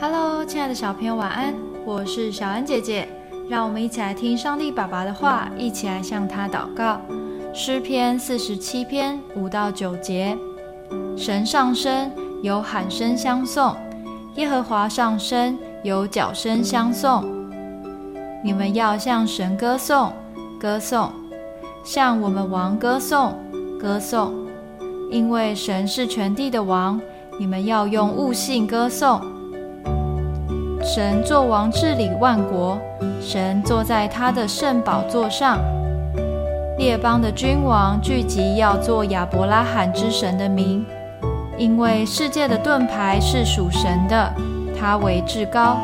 Hello，亲爱的小朋友，晚安！我是小恩姐姐，让我们一起来听上帝爸爸的话，一起来向他祷告。诗篇四十七篇五到九节：神上升，有喊声相送；耶和华上升，有角声相送。你们要向神歌颂，歌颂，向我们王歌颂，歌颂，因为神是全地的王。你们要用悟性歌颂。神作王治理万国，神坐在他的圣宝座上。列邦的君王聚集，要做亚伯拉罕之神的名，因为世界的盾牌是属神的，他为至高。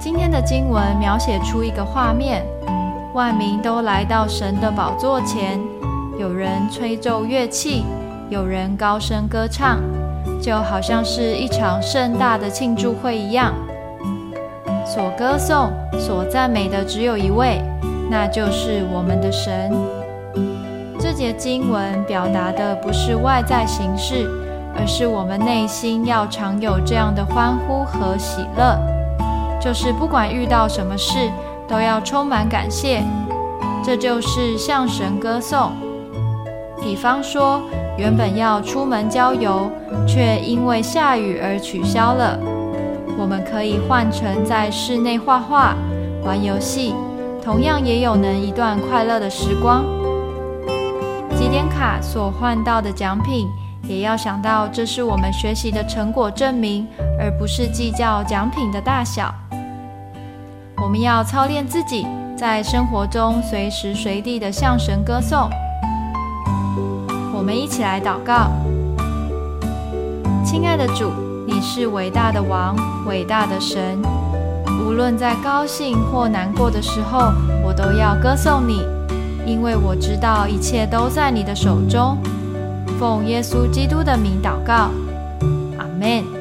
今天的经文描写出一个画面：万民都来到神的宝座前，有人吹奏乐器。有人高声歌唱，就好像是一场盛大的庆祝会一样。所歌颂、所赞美的只有一位，那就是我们的神。这节经文表达的不是外在形式，而是我们内心要常有这样的欢呼和喜乐，就是不管遇到什么事，都要充满感谢。这就是向神歌颂。比方说。原本要出门郊游，却因为下雨而取消了。我们可以换成在室内画画、玩游戏，同样也有能一段快乐的时光。积点卡所换到的奖品，也要想到这是我们学习的成果证明，而不是计较奖品的大小。我们要操练自己，在生活中随时随地的向神歌颂。我们一起来祷告，亲爱的主，你是伟大的王，伟大的神。无论在高兴或难过的时候，我都要歌颂你，因为我知道一切都在你的手中。奉耶稣基督的名祷告，阿门。